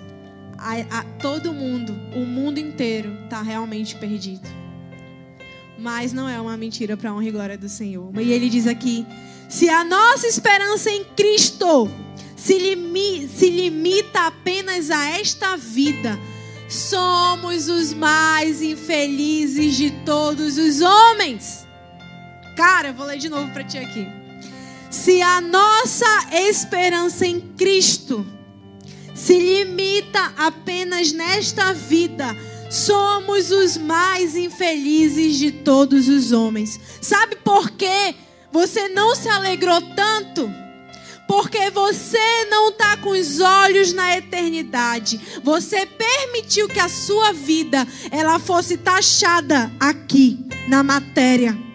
a, a, todo mundo, o mundo inteiro está realmente perdido. Mas não é uma mentira para a honra e glória do Senhor. E ele diz aqui: se a nossa esperança em Cristo se, limi se limita apenas a esta vida, somos os mais infelizes de todos os homens. Cara, eu vou ler de novo para ti aqui. Se a nossa esperança em Cristo se limita apenas nesta vida, somos os mais infelizes de todos os homens. Sabe por quê? Você não se alegrou tanto? Porque você não está com os olhos na eternidade. Você permitiu que a sua vida ela fosse taxada aqui na matéria.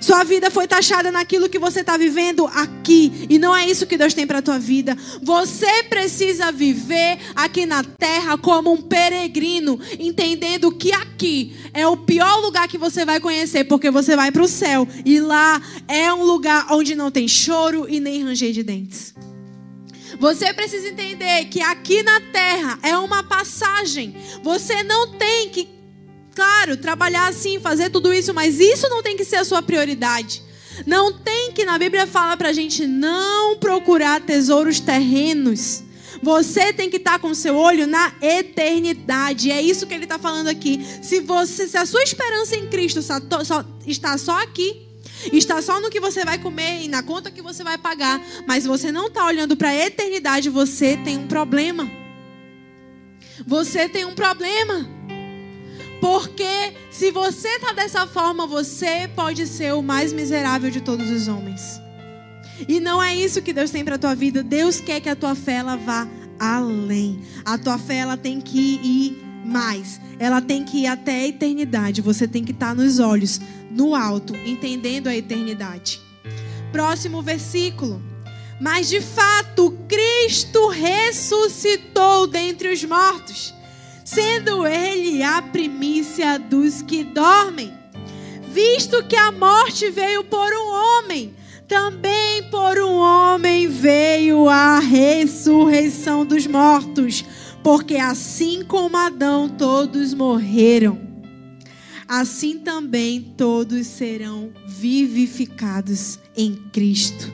Sua vida foi taxada naquilo que você está vivendo aqui. E não é isso que Deus tem para a tua vida. Você precisa viver aqui na terra como um peregrino, entendendo que aqui é o pior lugar que você vai conhecer, porque você vai para o céu. E lá é um lugar onde não tem choro e nem ranger de dentes. Você precisa entender que aqui na terra é uma passagem. Você não tem que Claro, trabalhar assim, fazer tudo isso, mas isso não tem que ser a sua prioridade. Não tem que, na Bíblia fala pra gente não procurar tesouros terrenos. Você tem que estar tá com seu olho na eternidade. É isso que ele está falando aqui. Se você, se a sua esperança em Cristo só, só, está só aqui, está só no que você vai comer e na conta que você vai pagar, mas você não está olhando para a eternidade, você tem um problema. Você tem um problema. Porque se você está dessa forma, você pode ser o mais miserável de todos os homens. E não é isso que Deus tem para a tua vida. Deus quer que a tua fé ela vá além. A tua fé ela tem que ir mais. Ela tem que ir até a eternidade. Você tem que estar tá nos olhos, no alto, entendendo a eternidade. Próximo versículo. Mas de fato, Cristo ressuscitou dentre os mortos sendo ele a primícia dos que dormem. Visto que a morte veio por um homem, também por um homem veio a ressurreição dos mortos, porque assim como Adão todos morreram, assim também todos serão vivificados em Cristo.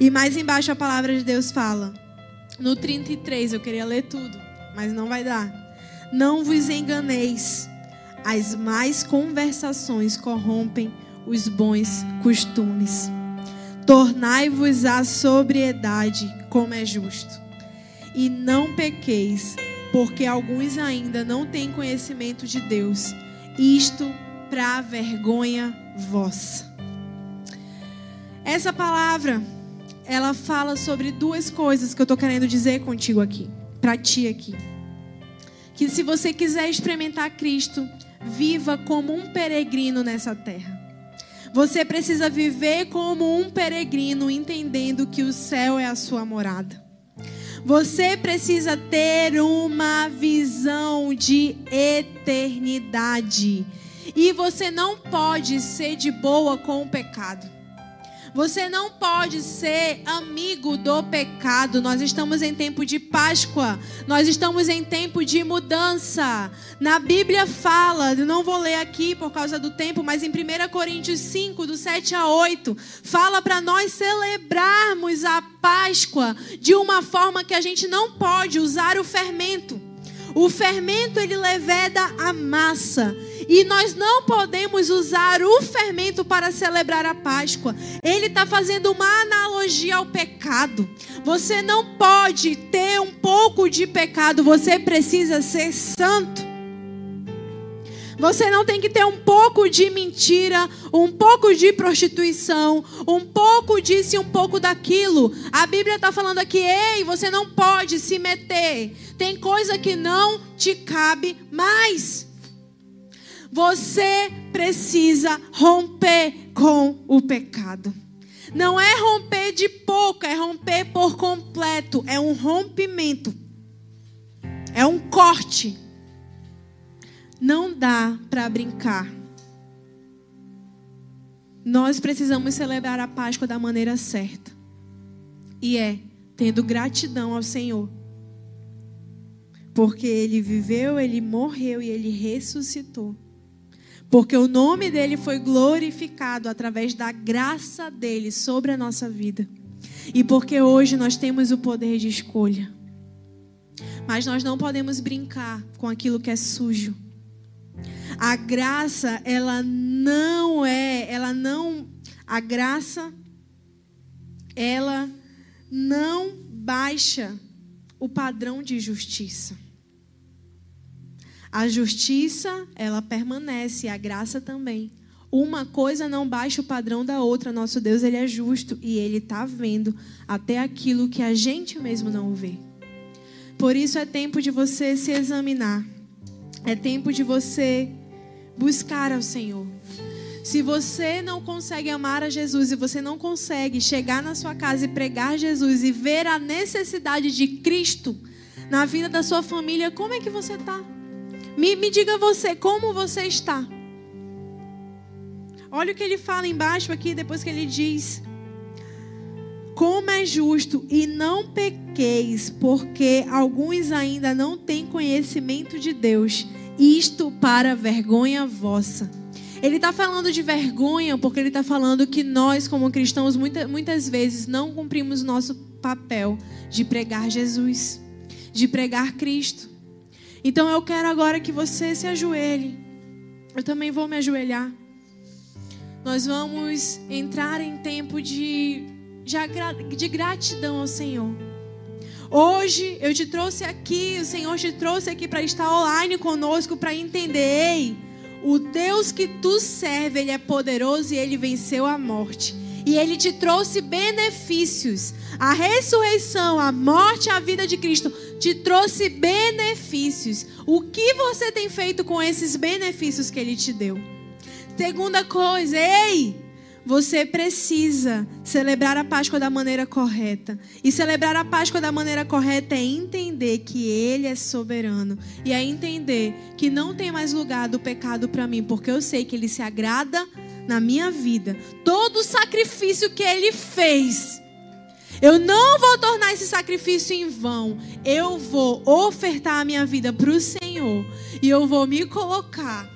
E mais embaixo a palavra de Deus fala, no 33, eu queria ler tudo, mas não vai dar. Não vos enganeis, as más conversações corrompem os bons costumes. Tornai-vos a sobriedade, como é justo. E não pequeis, porque alguns ainda não têm conhecimento de Deus. Isto para vergonha vossa. Essa palavra, ela fala sobre duas coisas que eu estou querendo dizer contigo aqui, para ti aqui que se você quiser experimentar Cristo, viva como um peregrino nessa terra. Você precisa viver como um peregrino, entendendo que o céu é a sua morada. Você precisa ter uma visão de eternidade. E você não pode ser de boa com o pecado. Você não pode ser amigo do pecado. Nós estamos em tempo de Páscoa. Nós estamos em tempo de mudança. Na Bíblia fala, não vou ler aqui por causa do tempo, mas em 1 Coríntios 5, do 7 a 8, fala para nós celebrarmos a Páscoa de uma forma que a gente não pode usar o fermento. O fermento ele leveda a massa. E nós não podemos usar o fermento para celebrar a Páscoa. Ele está fazendo uma analogia ao pecado. Você não pode ter um pouco de pecado, você precisa ser santo. Você não tem que ter um pouco de mentira, um pouco de prostituição, um pouco disso e um pouco daquilo. A Bíblia está falando aqui, ei, você não pode se meter. Tem coisa que não te cabe mais. Você precisa romper com o pecado. Não é romper de pouco, é romper por completo. É um rompimento. É um corte. Não dá para brincar. Nós precisamos celebrar a Páscoa da maneira certa. E é tendo gratidão ao Senhor. Porque ele viveu, ele morreu e ele ressuscitou. Porque o nome dele foi glorificado através da graça dele sobre a nossa vida. e porque hoje nós temos o poder de escolha. Mas nós não podemos brincar com aquilo que é sujo. A graça, ela não é, ela não, a graça, ela não baixa o padrão de justiça. A justiça, ela permanece, a graça também. Uma coisa não baixa o padrão da outra. Nosso Deus, ele é justo e ele está vendo até aquilo que a gente mesmo não vê. Por isso é tempo de você se examinar. É tempo de você buscar ao Senhor. Se você não consegue amar a Jesus e você não consegue chegar na sua casa e pregar Jesus e ver a necessidade de Cristo na vida da sua família, como é que você está? Me, me diga você, como você está? Olha o que ele fala embaixo aqui, depois que ele diz: Como é justo e não pequeis, porque alguns ainda não têm conhecimento de Deus, isto para vergonha vossa. Ele está falando de vergonha porque ele está falando que nós, como cristãos, muita, muitas vezes não cumprimos nosso papel de pregar Jesus, de pregar Cristo. Então eu quero agora que você se ajoelhe. Eu também vou me ajoelhar. Nós vamos entrar em tempo de, de gratidão ao Senhor. Hoje eu te trouxe aqui, o Senhor te trouxe aqui para estar online conosco, para entender. Ei, o Deus que tu serve, Ele é poderoso e Ele venceu a morte. E Ele te trouxe benefícios. A ressurreição, a morte, a vida de Cristo te trouxe benefícios. O que você tem feito com esses benefícios que Ele te deu? Segunda coisa, ei! Você precisa celebrar a Páscoa da maneira correta. E celebrar a Páscoa da maneira correta é entender que Ele é soberano. E é entender que não tem mais lugar do pecado para mim, porque eu sei que Ele se agrada na minha vida. Todo o sacrifício que Ele fez. Eu não vou tornar esse sacrifício em vão. Eu vou ofertar a minha vida para o Senhor. E eu vou me colocar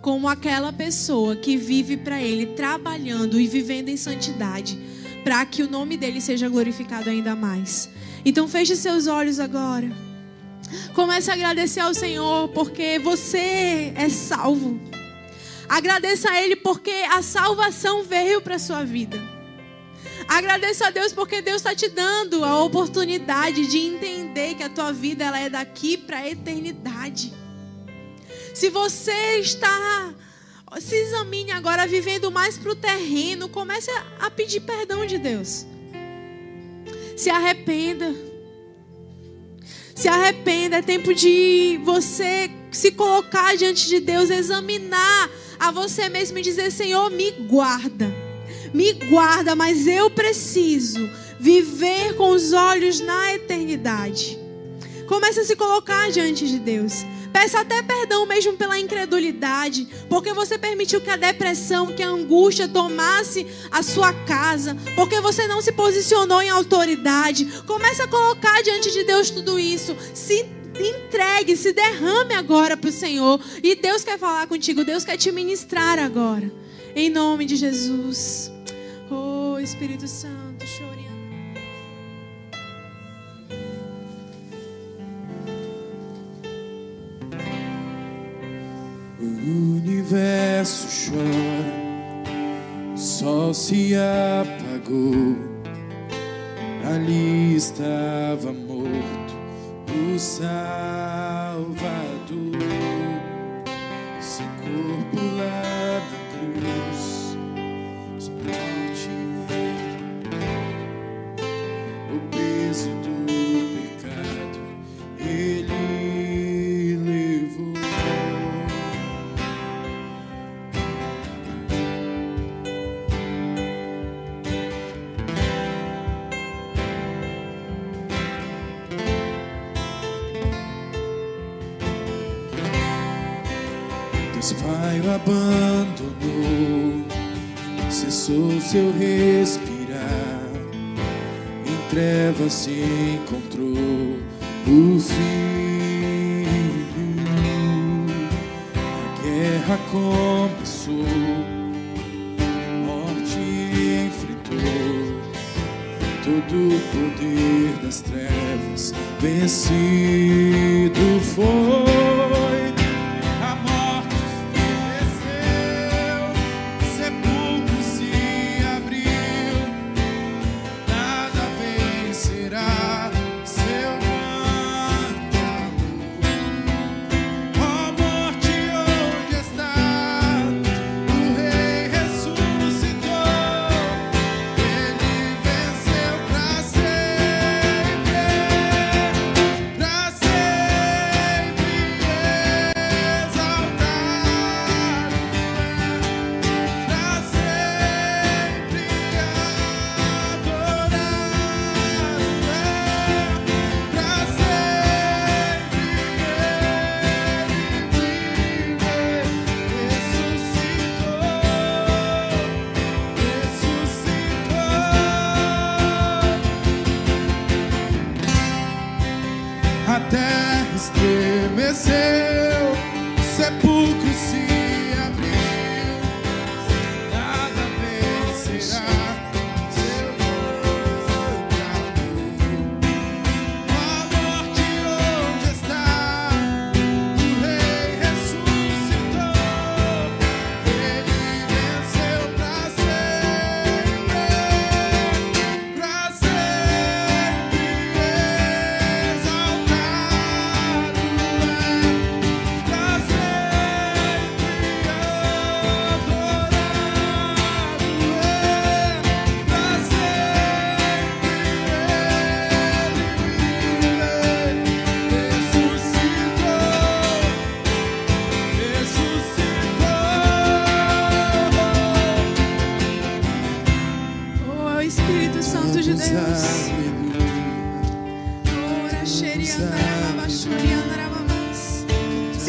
como aquela pessoa que vive para Ele, trabalhando e vivendo em santidade, para que o nome dele seja glorificado ainda mais. Então feche seus olhos agora. Comece a agradecer ao Senhor porque você é salvo. Agradeça a Ele porque a salvação veio para sua vida. Agradeça a Deus porque Deus está te dando a oportunidade de entender que a tua vida ela é daqui para a eternidade. Se você está, se examine agora vivendo mais para o terreno, comece a pedir perdão de Deus. Se arrependa. Se arrependa, é tempo de você se colocar diante de Deus, examinar a você mesmo e dizer: Senhor, me guarda, me guarda, mas eu preciso viver com os olhos na eternidade. Comece a se colocar diante de Deus. Peça até perdão mesmo pela incredulidade, porque você permitiu que a depressão, que a angústia tomasse a sua casa, porque você não se posicionou em autoridade. Comece a colocar diante de Deus tudo isso. Se entregue, se derrame agora para o Senhor. E Deus quer falar contigo, Deus quer te ministrar agora. Em nome de Jesus. Oh, Espírito Santo, O universo chora, o sol se apagou. Ali estava morto o Salvador, seu corpo lá abandonou, cessou seu respirar, em trevas se encontrou o Filho. A guerra começou, morte enfrentou, todo o poder das trevas vencido foi.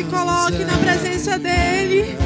Coloque na presença dele.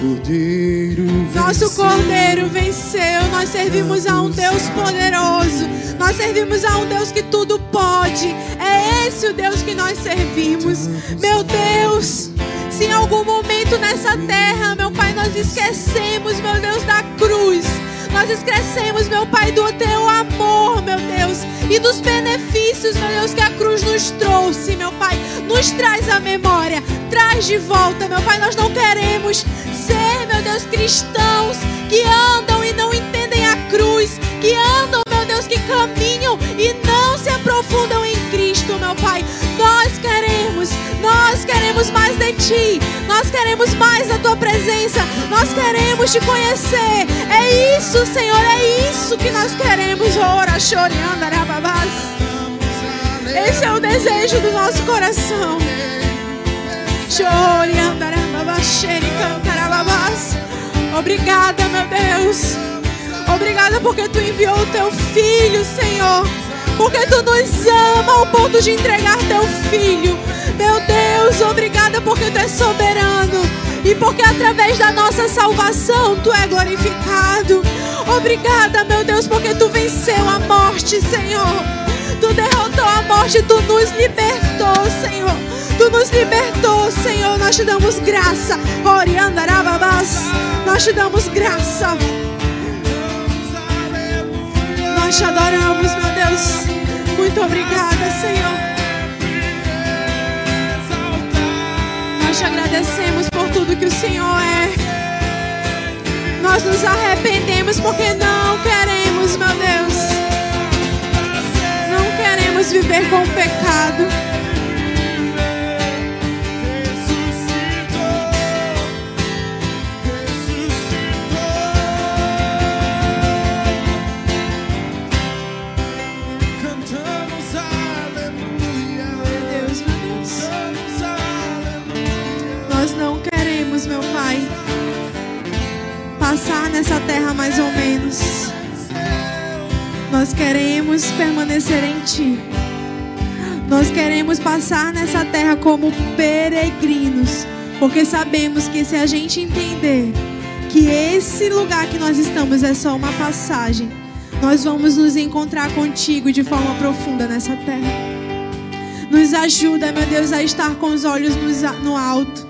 Cordeiro Nosso. Cordeiro venceu. Nós servimos a um Deus poderoso. Nós servimos a um Deus que tudo pode. É esse o Deus que nós servimos. Meu Deus, se em algum momento nessa terra, meu Pai, nós esquecemos, meu Deus, da cruz. Nós esquecemos, meu Pai, do teu amor, meu Deus, e dos benefícios, meu Deus, que a cruz nos trouxe, meu Pai. Nos traz a memória, traz de volta, meu Pai. Nós não queremos ser, meu Deus, cristãos que andam e não entendem a cruz, que andam, meu Deus, que caminham e não se aprofundam em Cristo, meu Pai. Nós queremos, nós queremos mais de Ti, nós queremos mais da Tua presença, nós queremos Te conhecer. É isso, Senhor, é isso que nós queremos. Ora, chorando, arababás. Esse é o desejo do nosso coração. Andarababachene, cantarababás. Obrigada, meu Deus. Obrigada porque tu enviou o teu filho, Senhor. Porque tu nos ama ao ponto de entregar teu filho. Meu Deus, obrigada porque tu és soberano. E porque através da nossa salvação tu é glorificado. Obrigada, meu Deus, porque tu venceu a morte, Senhor. Tu derrotou a morte, tu nos libertou, Senhor. Tu nos libertou, Senhor. Nós te damos graça. Oriandarababás. Nós te damos graça. Nós te adoramos, meu Deus. Muito obrigada, Senhor. Nós te agradecemos por tudo que o Senhor é. Nós nos arrependemos porque não queremos, meu Deus. Não queremos viver com o pecado. Nessa terra mais ou menos. Nós queremos permanecer em Ti. Nós queremos passar nessa terra como peregrinos, porque sabemos que se a gente entender que esse lugar que nós estamos é só uma passagem, nós vamos nos encontrar contigo de forma profunda nessa terra. Nos ajuda, meu Deus, a estar com os olhos no alto.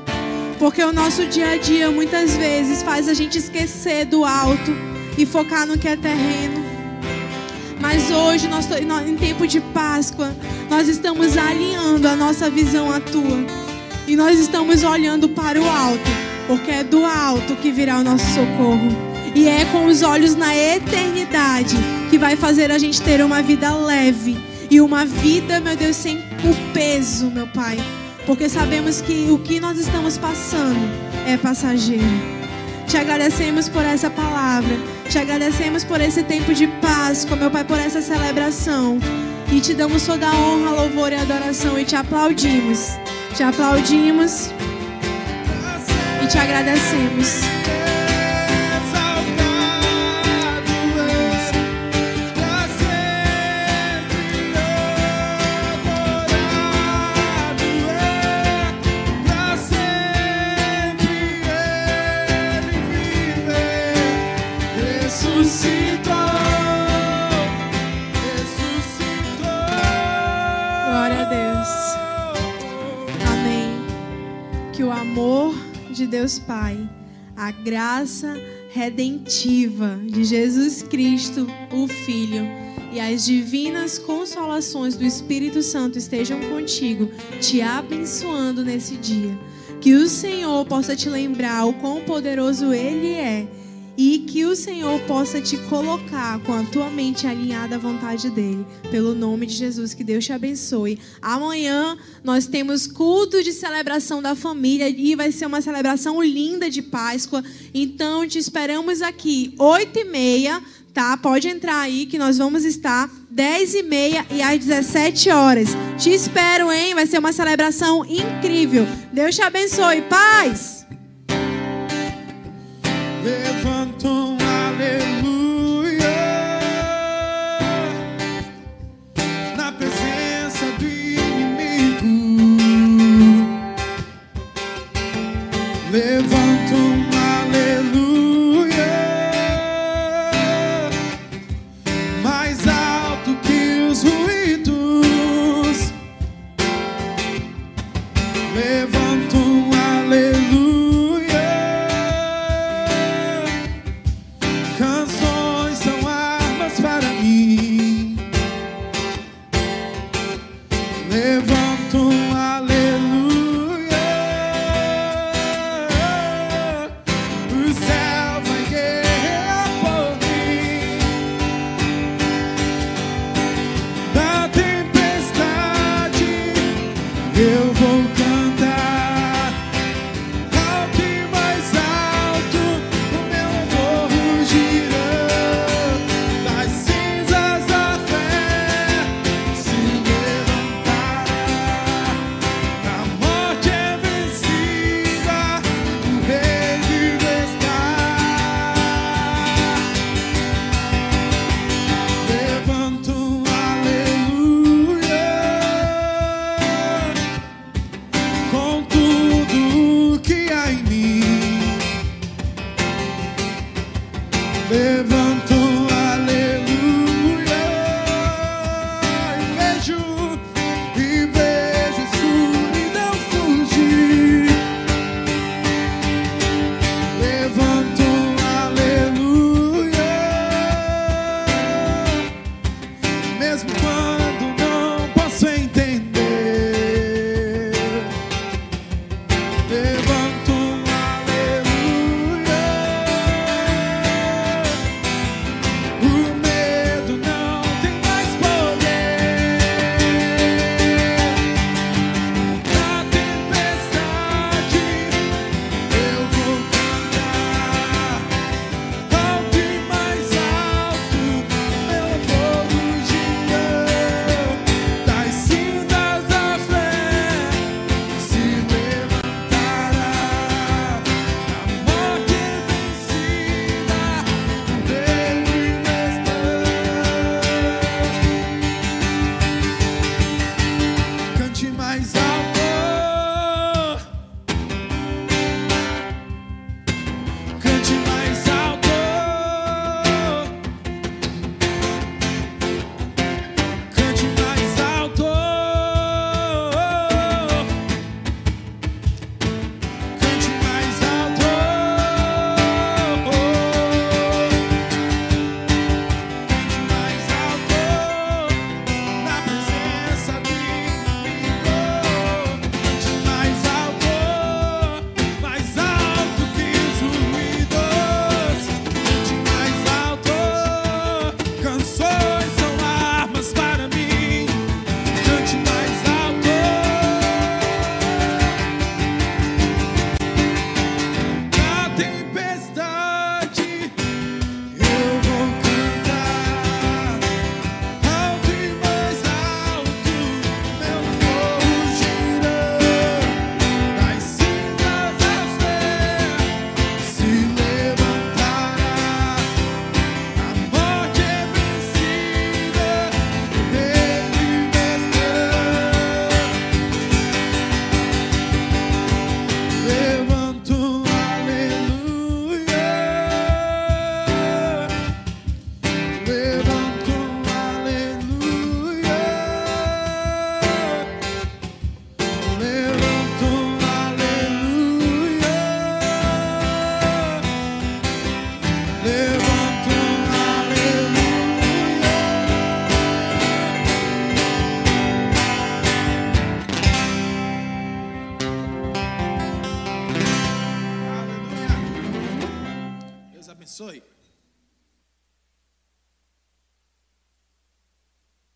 Porque o nosso dia a dia muitas vezes faz a gente esquecer do alto e focar no que é terreno. Mas hoje, nós, em tempo de Páscoa, nós estamos alinhando a nossa visão à tua. E nós estamos olhando para o alto, porque é do alto que virá o nosso socorro. E é com os olhos na eternidade que vai fazer a gente ter uma vida leve e uma vida, meu Deus, sem o peso, meu Pai. Porque sabemos que o que nós estamos passando é passageiro. Te agradecemos por essa palavra. Te agradecemos por esse tempo de Páscoa, meu Pai, por essa celebração. E te damos toda a honra, louvor e adoração. E te aplaudimos. Te aplaudimos e te agradecemos. A graça redentiva de Jesus Cristo, o Filho, e as divinas consolações do Espírito Santo estejam contigo, te abençoando nesse dia. Que o Senhor possa te lembrar o quão poderoso Ele é. E que o Senhor possa te colocar com a tua mente alinhada à vontade dele. Pelo nome de Jesus, que Deus te abençoe. Amanhã nós temos culto de celebração da família e vai ser uma celebração linda de Páscoa. Então te esperamos aqui, oito e meia, tá? Pode entrar aí que nós vamos estar dez e meia e às 17 horas. Te espero, hein? Vai ser uma celebração incrível. Deus te abençoe. Paz!